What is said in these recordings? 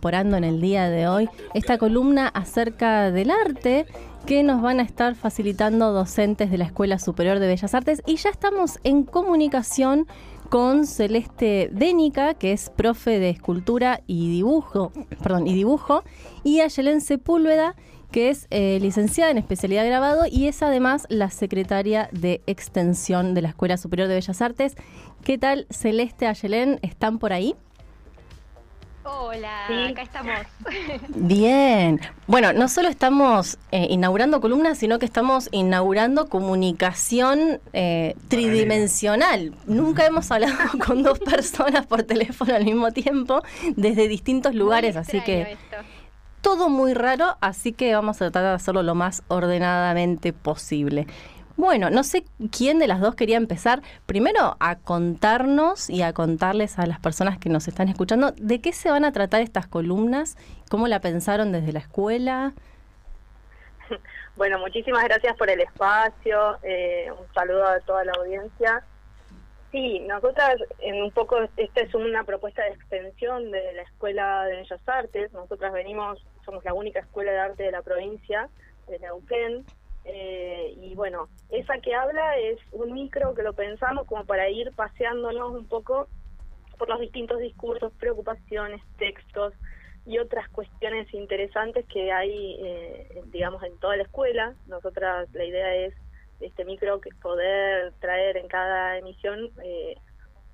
incorporando en el día de hoy esta columna acerca del arte que nos van a estar facilitando docentes de la Escuela Superior de Bellas Artes y ya estamos en comunicación con Celeste Dénica, que es profe de escultura y dibujo, perdón, y dibujo, y Sepúlveda, que es eh, licenciada en especialidad de grabado y es además la secretaria de extensión de la Escuela Superior de Bellas Artes. ¿Qué tal, Celeste, Ayelén? ¿Están por ahí? Hola, acá estamos. Bien. Bueno, no solo estamos eh, inaugurando columnas, sino que estamos inaugurando comunicación eh, tridimensional. Nunca hemos hablado con dos personas por teléfono al mismo tiempo desde distintos lugares, así que todo muy raro, así que vamos a tratar de hacerlo lo más ordenadamente posible. Bueno, no sé quién de las dos quería empezar primero a contarnos y a contarles a las personas que nos están escuchando de qué se van a tratar estas columnas, cómo la pensaron desde la escuela. Bueno, muchísimas gracias por el espacio, eh, un saludo a toda la audiencia. Sí, nosotras en un poco, esta es una propuesta de extensión de la Escuela de Bellas Artes, nosotras venimos, somos la única escuela de arte de la provincia de Neuquén, eh, y bueno, esa que habla es un micro que lo pensamos como para ir paseándonos un poco por los distintos discursos, preocupaciones, textos y otras cuestiones interesantes que hay, eh, digamos, en toda la escuela. Nosotras la idea es este micro que poder traer en cada emisión eh,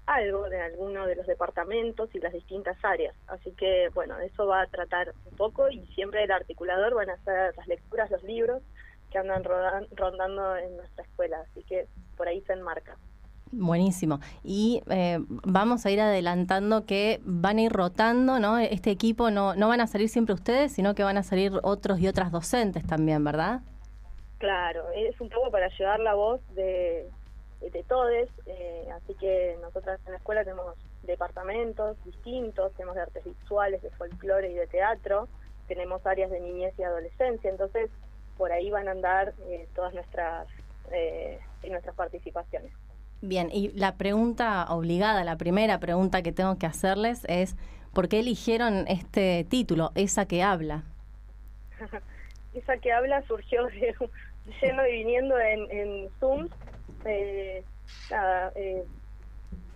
algo de alguno de los departamentos y las distintas áreas. Así que, bueno, eso va a tratar un poco y siempre el articulador van a ser las lecturas, los libros que andan rondando en nuestra escuela, así que por ahí se enmarca. Buenísimo. Y eh, vamos a ir adelantando que van a ir rotando, ¿no? Este equipo no, no van a salir siempre ustedes, sino que van a salir otros y otras docentes también, ¿verdad? Claro, es un poco para llevar la voz de, de todos, eh, así que nosotras en la escuela tenemos departamentos distintos, tenemos de artes visuales, de folclore y de teatro, tenemos áreas de niñez y adolescencia, entonces por ahí van a andar eh, todas nuestras, eh, nuestras participaciones. Bien, y la pregunta obligada, la primera pregunta que tengo que hacerles es, ¿por qué eligieron este título, Esa que habla? Esa que habla surgió de, yendo y viniendo en, en Zoom. Eh, eh,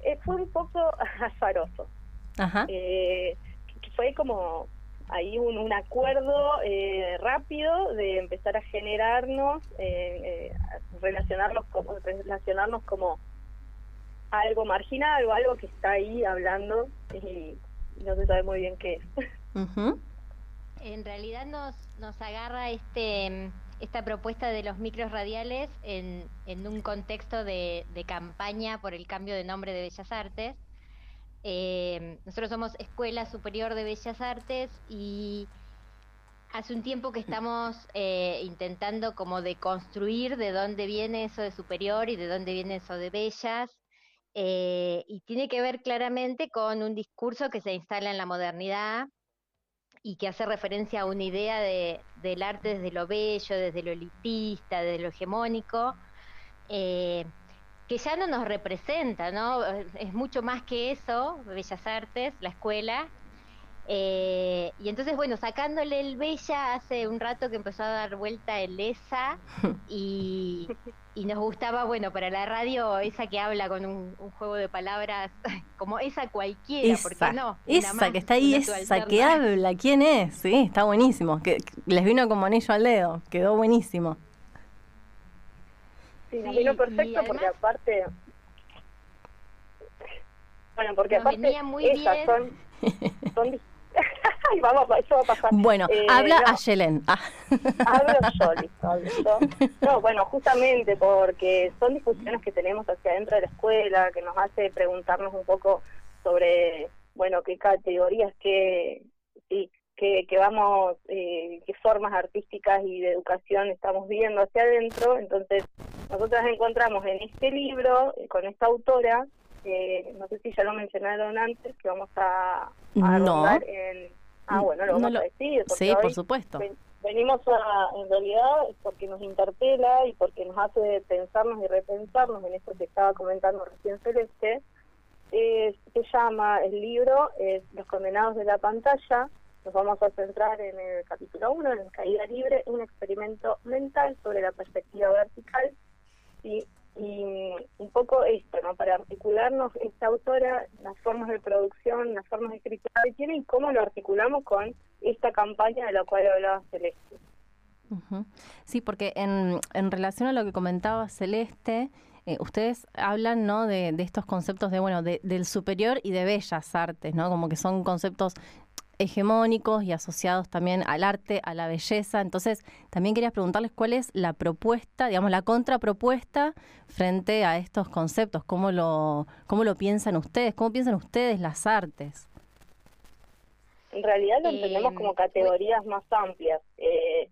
eh, fue un poco azaroso. Ajá. fue como hay un, un acuerdo eh, rápido de empezar a generarnos, eh, eh, relacionarnos, como, relacionarnos como algo marginal o algo que está ahí hablando y no se sabe muy bien qué es. En realidad nos, nos agarra este esta propuesta de los micros radiales en, en un contexto de, de campaña por el cambio de nombre de Bellas Artes eh, nosotros somos Escuela Superior de Bellas Artes y hace un tiempo que estamos eh, intentando como de construir de dónde viene eso de superior y de dónde viene eso de bellas. Eh, y tiene que ver claramente con un discurso que se instala en la modernidad y que hace referencia a una idea de, del arte desde lo bello, desde lo elitista, desde lo hegemónico, eh, que ya no nos representa, ¿no? Es mucho más que eso, Bellas Artes, la escuela. Eh, y entonces, bueno, sacándole el Bella, hace un rato que empezó a dar vuelta el ESA y, nos gustaba, bueno, para la radio, esa que habla con un, juego de palabras, como esa cualquiera, esa, ¿por no? Esa que está ahí, esa que habla, ¿quién es? Sí, está buenísimo, que les vino como anillo al dedo, quedó buenísimo. Sí, nos vino perfecto porque aparte... Bueno, porque aparte muy esas son... son vamos, eso va a pasar. Bueno, eh, habla a Yelen. Ah. Hablo yo, listo, hablo yo. No, bueno, justamente porque son discusiones que tenemos hacia adentro de la escuela, que nos hace preguntarnos un poco sobre, bueno, qué categorías, qué, sí, que, que vamos, eh, qué formas artísticas y de educación estamos viendo hacia adentro. Entonces, nosotras encontramos en este libro, eh, con esta autora, eh, no sé si ya lo mencionaron antes, que vamos a, a no. en... Ah, bueno, lo vamos a decir. Sí, por supuesto. venimos a, en realidad, porque nos interpela y porque nos hace pensarnos y repensarnos en esto que estaba comentando recién Celeste, se llama el libro Los condenados de la pantalla, Nos vamos a centrar en el capítulo 1, en Caída Libre, un experimento mental sobre la perspectiva vertical. Y un poco esto, ¿no? Para articularnos, esta autora, las formas de producción, las formas de escritura que tiene y cómo lo articulamos con esta campaña de la cual hablaba Celeste. Sí, porque en, en relación a lo que comentaba Celeste, eh, ustedes hablan ¿no? de, estos conceptos de bueno de, del superior y de bellas artes, ¿no? Como que son conceptos hegemónicos y asociados también al arte, a la belleza. Entonces, también quería preguntarles cuál es la propuesta, digamos, la contrapropuesta frente a estos conceptos, cómo lo, cómo lo piensan ustedes, cómo piensan ustedes las artes. En realidad lo entendemos como categorías más amplias. Eh,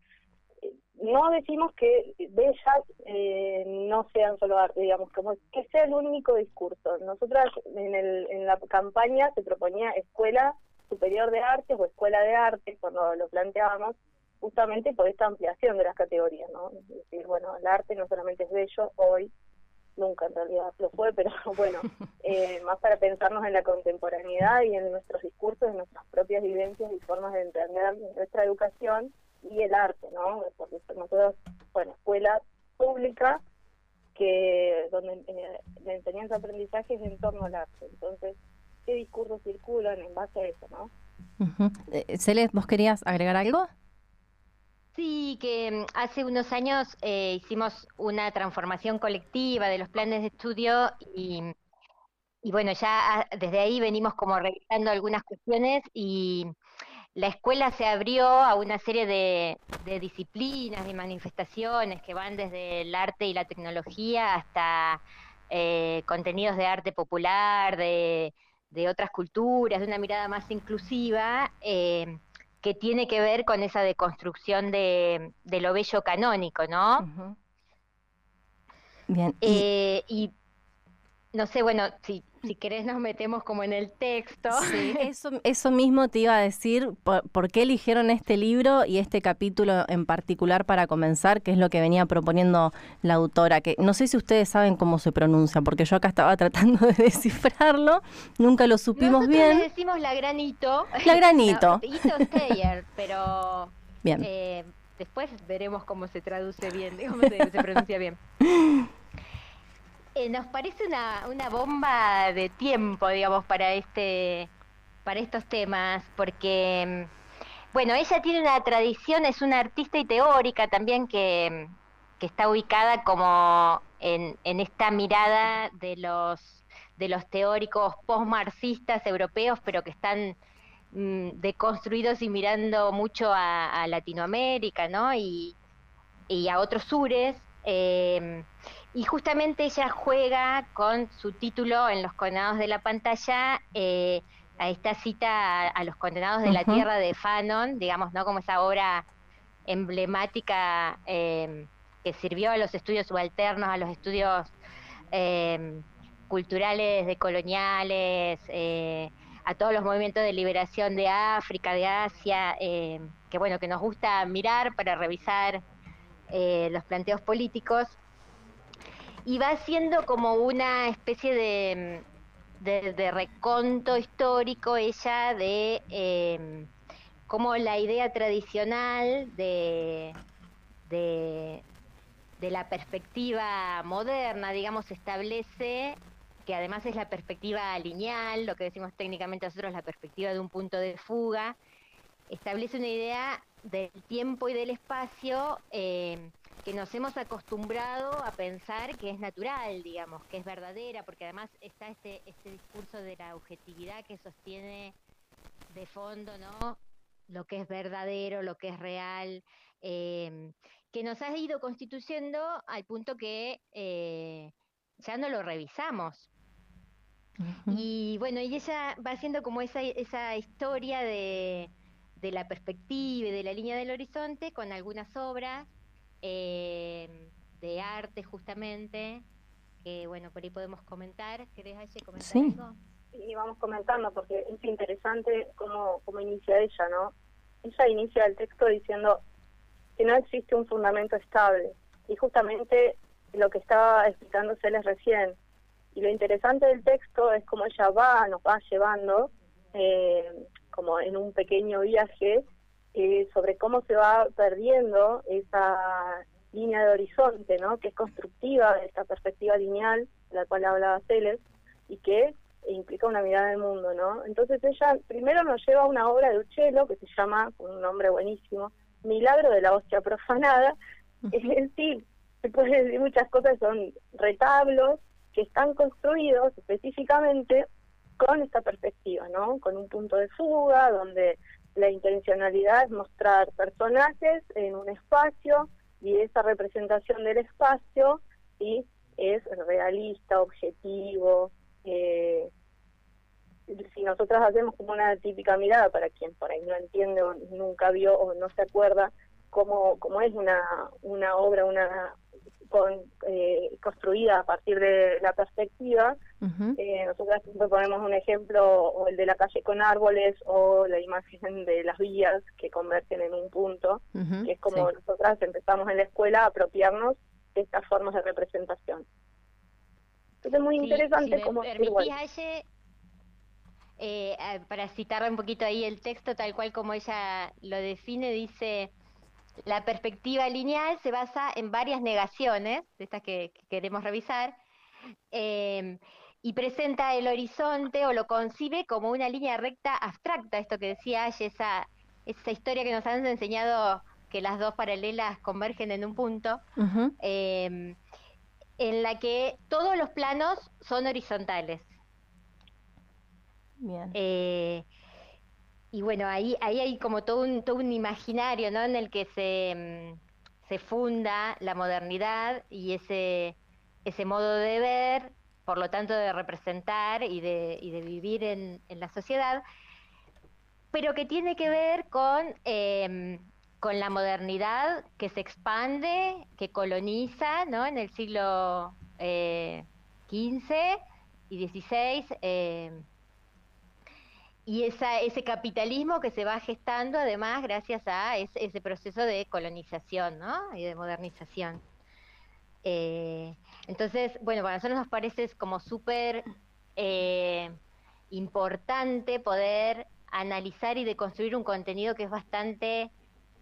no decimos que bellas eh, no sean solo arte, digamos, como que sea el único discurso. Nosotras en, el, en la campaña se proponía escuela superior de artes o escuela de arte, cuando lo planteábamos, justamente por esta ampliación de las categorías, ¿no? Es decir, bueno, el arte no solamente es bello hoy, nunca en realidad lo fue, pero bueno, eh, más para pensarnos en la contemporaneidad y en nuestros discursos, en nuestras propias vivencias y formas de entender nuestra educación y el arte, ¿no? Porque nosotros, bueno, escuela pública que donde eh, la enseñanza aprendizaje es en torno al arte. Entonces, ¿qué discursos circulan en base a eso, no? Uh ¿vos querías agregar algo? Sí, que mm, hace unos años eh, hicimos una transformación colectiva de los planes de estudio y, y bueno, ya ah, desde ahí venimos como revisando algunas cuestiones y la escuela se abrió a una serie de, disciplinas y manifestaciones que van desde el arte y la tecnología hasta eh, contenidos de arte popular, de, otras culturas, de una mirada más inclusiva, eh, que tiene que ver con esa deconstrucción de, lo bello canónico, ¿no? Bien. Eh, y no sé, bueno, si, si querés nos metemos como en el texto. Sí, eso, eso mismo te iba a decir, por, qué eligieron este libro y este capítulo en particular para comenzar, que es lo que venía proponiendo la autora, que no sé si ustedes saben cómo se pronuncia, porque yo acá estaba tratando de descifrarlo, nunca lo supimos Nosotros bien. Le decimos la granito. La granito. pero... Bien. Eh, después veremos cómo se traduce bien, cómo se pronuncia bien. Eh, nos parece una, bomba de tiempo, digamos, para este para estos temas, porque mm, bueno, ella tiene una tradición, es una artista y teórica también que, que está ubicada como en, esta mirada de los de los teóricos postmarxistas europeos, pero que están mm, deconstruidos y mirando mucho a, Latinoamérica, ¿no? Y a otros sures. Eh, y justamente ella juega con su título en los condenados de la pantalla eh, a esta cita a, los condenados de la tierra de Fanon, digamos, ¿no? Como esa obra emblemática em, que sirvió a los estudios subalternos, a los estudios em, culturales, decoloniales, eh, a todos los movimientos de liberación de África, de Asia, em, que bueno, que nos gusta mirar para revisar eh, los planteos políticos y va siendo como una especie de, de, reconto histórico ella de eh, cómo la idea tradicional de, de, la perspectiva moderna, digamos, establece que además es la perspectiva lineal, lo que decimos técnicamente nosotros la perspectiva de un punto de fuga, establece una idea del tiempo y del espacio eh, que nos hemos acostumbrado a pensar que es natural, digamos, que es verdadera, porque además está este, este discurso de la objetividad que sostiene de fondo, ¿no? Lo que es verdadero, lo que es real, eh, que nos ha ido constituyendo al punto que eh, ya no lo revisamos. Y bueno, y ella va haciendo como esa, esa historia de, de la perspectiva y de la línea del horizonte con algunas obras eh, de arte justamente, que bueno, por ahí podemos comentar. ¿Querés, Aye, comentar ¿Sí? algo? Sí, vamos comentando porque es interesante cómo, cómo inicia ella, ¿no? Ella inicia el texto diciendo que no existe un fundamento estable y justamente lo que estaba explicándose es recién. Y lo interesante del texto es cómo ella va, nos va llevando eh, como en un pequeño viaje eh, sobre cómo se va perdiendo esa línea de horizonte, ¿no? Que es constructiva esta perspectiva lineal, de la cual hablaba Celes, y que implica una mirada del mundo, ¿no? Entonces ella primero nos lleva a una obra de Uccello que se llama, con un nombre buenísimo, Milagro de la hostia profanada. Es decir, se puede decir muchas cosas, son retablos que están construidos específicamente con esta perspectiva, ¿no? Con un punto de fuga, donde la intencionalidad es mostrar personajes en un espacio y esa representación del espacio ¿sí? es realista, objetivo. Eh, si nosotras hacemos como una típica mirada para quien por ahí no entiende o nunca vio o no se acuerda cómo, cómo es una, una obra, una con, eh, construida a partir de la perspectiva. eh, nosotras siempre ponemos un ejemplo, o el de la calle con árboles, o la imagen de las vías que convergen en un punto, que es como nosotras empezamos en la escuela a apropiarnos de estas formas de representación. Entonces, muy interesante como... Eh, para citarle un poquito ahí el texto, tal cual como ella lo define, dice la perspectiva lineal se basa en varias negaciones, de estas que, queremos revisar, em, y presenta el horizonte o lo concibe como una línea recta abstracta, esto que decía esa, esa historia que nos han enseñado que las dos paralelas convergen en un punto, em, en la que todos los planos son horizontales. Bien. Eh, y bueno, ahí, ahí hay como todo un, todo un imaginario, ¿no? En el que se, mm, se funda la modernidad y ese, ese modo de ver, por lo tanto de representar y de, y de vivir en, en la sociedad, pero que tiene que ver con, em, con la modernidad que se expande, que coloniza, ¿no? En el siglo XV eh, y XVI y esa, ese capitalismo que se va gestando además gracias a ese, proceso de colonización y de modernización. Eh, entonces, bueno, para nosotros nos parece como súper eh, importante poder analizar y deconstruir un contenido que es bastante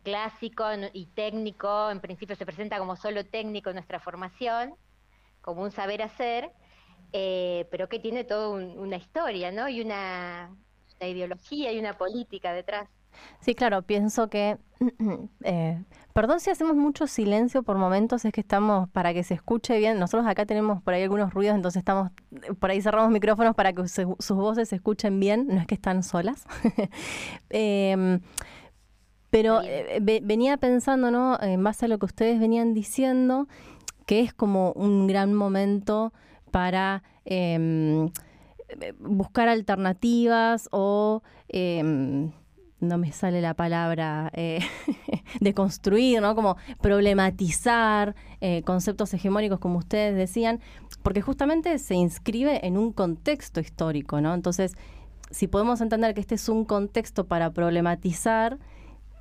clásico y técnico, en principio se presenta como solo técnico en nuestra formación, como un saber hacer, eh, pero que tiene toda una historia, ¿no? Y una, ideología y una política detrás. Sí, claro, pienso que, eh, perdón si hacemos mucho silencio por momentos, es que estamos, para que se escuche bien, nosotros acá tenemos por ahí algunos ruidos, entonces estamos, por ahí cerramos micrófonos para que sus voces se escuchen bien, no es que están solas. Em, pero eh, venía pensando, ¿no? En base a lo que ustedes venían diciendo, que es como un gran momento para... Buscar alternativas o em, no me sale la palabra eh, de construir, ¿no? Como problematizar eh, conceptos hegemónicos, como ustedes decían, porque justamente se inscribe en un contexto histórico, ¿no? Entonces, si podemos entender que este es un contexto para problematizar,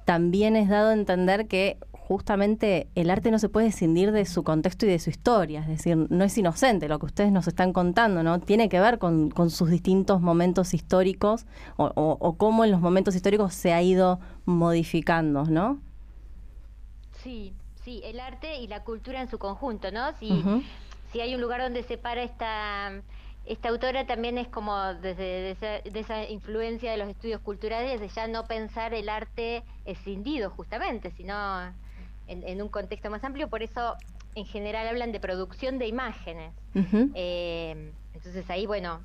también es dado a entender que justamente el arte no se puede escindir de su contexto y de su historia, es decir, no es inocente lo que ustedes nos están contando, ¿no? Tiene que ver con, sus distintos momentos históricos o, cómo en los momentos históricos se ha ido modificando, ¿no? Sí, sí, el arte y la cultura en su conjunto, ¿no? Si, si hay un lugar donde se para esta esta autora también es como desde de esa, influencia de los estudios culturales de ya no pensar el arte escindido justamente, sino en, un contexto más amplio, por eso en general hablan de producción de imágenes. Eh, entonces ahí, bueno,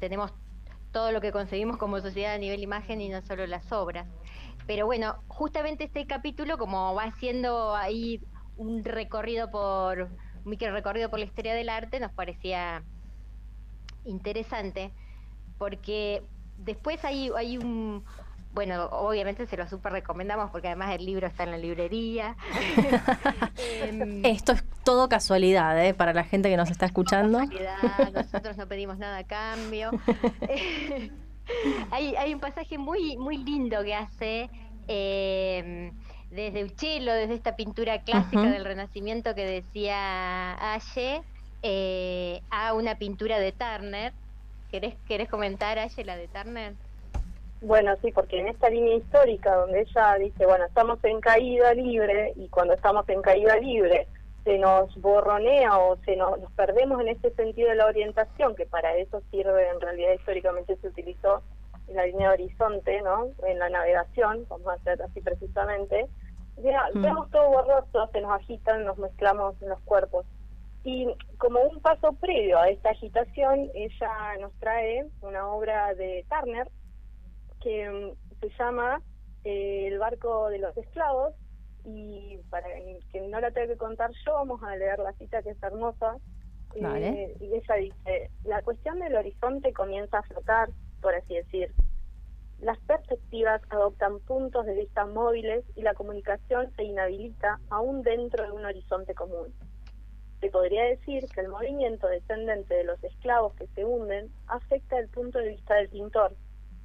tenemos todo lo que conseguimos como sociedad a nivel imagen y no solo las obras. Pero bueno, justamente este capítulo, como va haciendo ahí un recorrido por, un micro recorrido por la historia del arte, nos parecía interesante, porque después hay, hay un, bueno, obviamente se lo súper recomendamos porque además el libro está en la librería. Em, Esto es todo casualidad, ¿eh? Para la gente que nos está escuchando. nosotros no pedimos nada a cambio. hay, hay un pasaje muy, muy lindo que hace em, desde Uccello, desde esta pintura clásica del Renacimiento que decía Aye, eh, a una pintura de Turner. ¿Querés, ¿Querés comentar, Aye, la de Turner? Bueno, sí, porque en esta línea histórica donde ella dice, bueno, estamos en caída libre y cuando estamos en caída libre se nos borronea o se nos, nos perdemos en este sentido de la orientación, que para eso sirve, en realidad históricamente se utilizó en la línea de horizonte, ¿no? En la navegación, vamos a hacer así precisamente. Ya, mm. Vemos todo borroso, se nos agitan, nos mezclamos en los cuerpos. Y como un paso previo a esta agitación, ella nos trae una obra de Turner que mm, se llama eh, El barco de los esclavos y para que no la tenga que contar yo, vamos a leer la cita que es hermosa. Eh, y ella dice, la cuestión del horizonte comienza a flotar, por así decir. Las perspectivas adoptan puntos de vista móviles y la comunicación se inhabilita aún dentro de un horizonte común. Se podría decir que el movimiento descendente de los esclavos que se hunden afecta el punto de vista del pintor,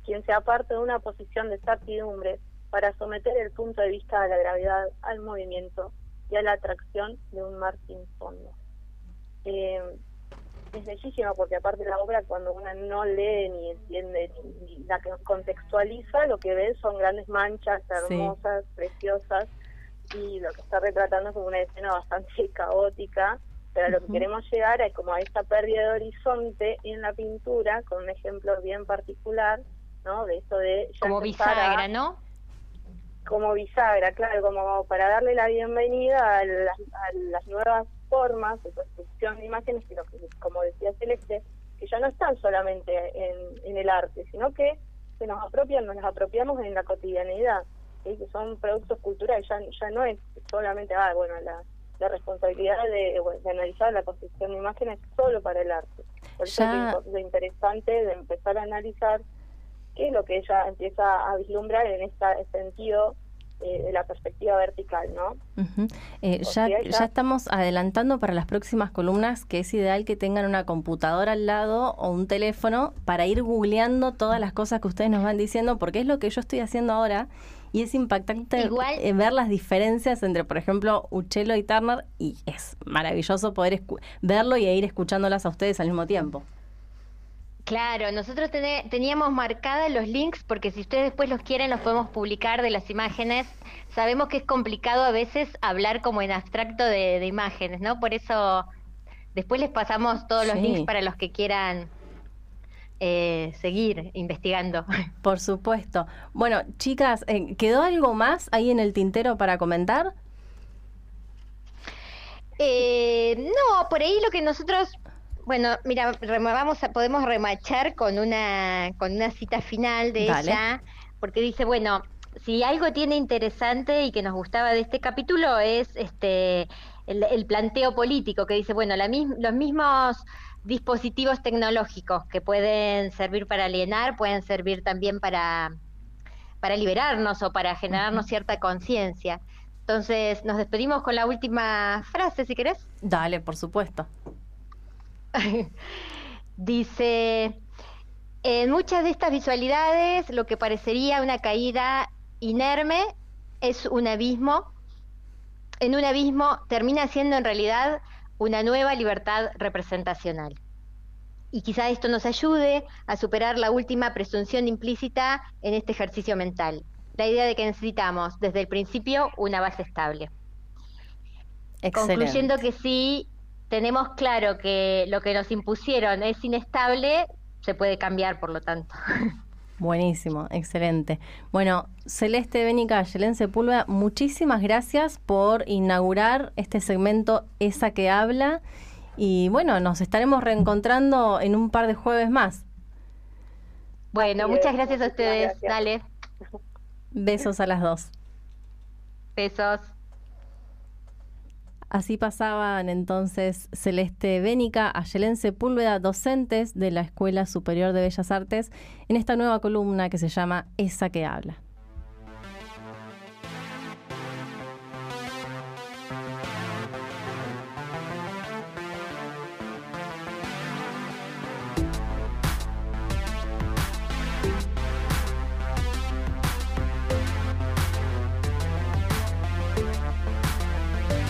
quien se aparte de una posición de certidumbre para someter el punto de vista de la gravedad al movimiento y a la atracción de un mar sin fondo. Eh, es bellísima porque aparte la obra cuando uno no lee ni entiende ni, la contextualiza lo que ve son grandes manchas hermosas, preciosas y lo que está retratando es como una escena bastante caótica pero a lo que queremos llegar es como a esta pérdida de horizonte en la pintura con un ejemplo bien particular ¿no? de eso de como bisagra, ¿no? como bisagra, claro, como para darle la bienvenida a las, nuevas formas de construcción de imágenes, que, como decía Celeste, que ya no están solamente en, el arte, sino que se nos apropian, nos las apropiamos en la cotidianidad, que son productos culturales, ya, ya no es solamente, ah, bueno, la, responsabilidad de, analizar la construcción de imágenes solo para el arte. Por eso es lo interesante de empezar a analizar qué es lo que ella empieza a vislumbrar en este sentido eh, de la perspectiva vertical, ¿no? Eh, ya, ya estamos adelantando para las próximas columnas que es ideal que tengan una computadora al lado o un teléfono para ir googleando todas las cosas que ustedes nos van diciendo, porque es lo que yo estoy haciendo ahora y es impactante eh, ver las diferencias entre, por ejemplo, Uchelo y Turner y es maravilloso poder verlo y ir escuchándolas a ustedes al mismo tiempo. Claro, nosotros teníamos marcados los links porque si ustedes después los quieren los podemos publicar de las imágenes. Sabemos que es complicado a veces hablar como en abstracto de, imágenes, ¿no? Por eso después les pasamos todos los links para los que quieran eh, seguir investigando. Por supuesto. Bueno, chicas, eh, ¿quedó algo más ahí en el tintero para comentar? Eh, no, por ahí lo que nosotros bueno, mira, vamos a, podemos remachar con una, con una cita final de ella, porque dice, bueno, si algo tiene interesante y que nos gustaba de este capítulo es este el, planteo político, que dice, bueno, la los mismos dispositivos tecnológicos que pueden servir para alienar, pueden servir también para, para liberarnos o para generarnos cierta conciencia. Entonces, nos despedimos con la última frase, si querés. Dale, por supuesto. Dice, en muchas de estas visualidades lo que parecería una caída inerme es un abismo. En un abismo termina siendo en realidad una nueva libertad representacional. Y quizá esto nos ayude a superar la última presunción implícita en este ejercicio mental, la idea de que necesitamos desde el principio una base estable. Concluyendo que sí, tenemos claro que lo que nos impusieron es inestable, se puede cambiar, por lo tanto. Buenísimo, excelente. Bueno, Celeste Bénica, Yelén Sepúlveda, muchísimas gracias por inaugurar este segmento Esa que habla. Y bueno, nos estaremos reencontrando en un par de jueves más. Bueno, muchas gracias a ustedes. Dale. Besos a las dos. Besos. Así pasaban entonces Celeste Bénica, Ayelen Sepúlveda, docentes de la Escuela Superior de Bellas Artes, en esta nueva columna que se llama Esa que habla.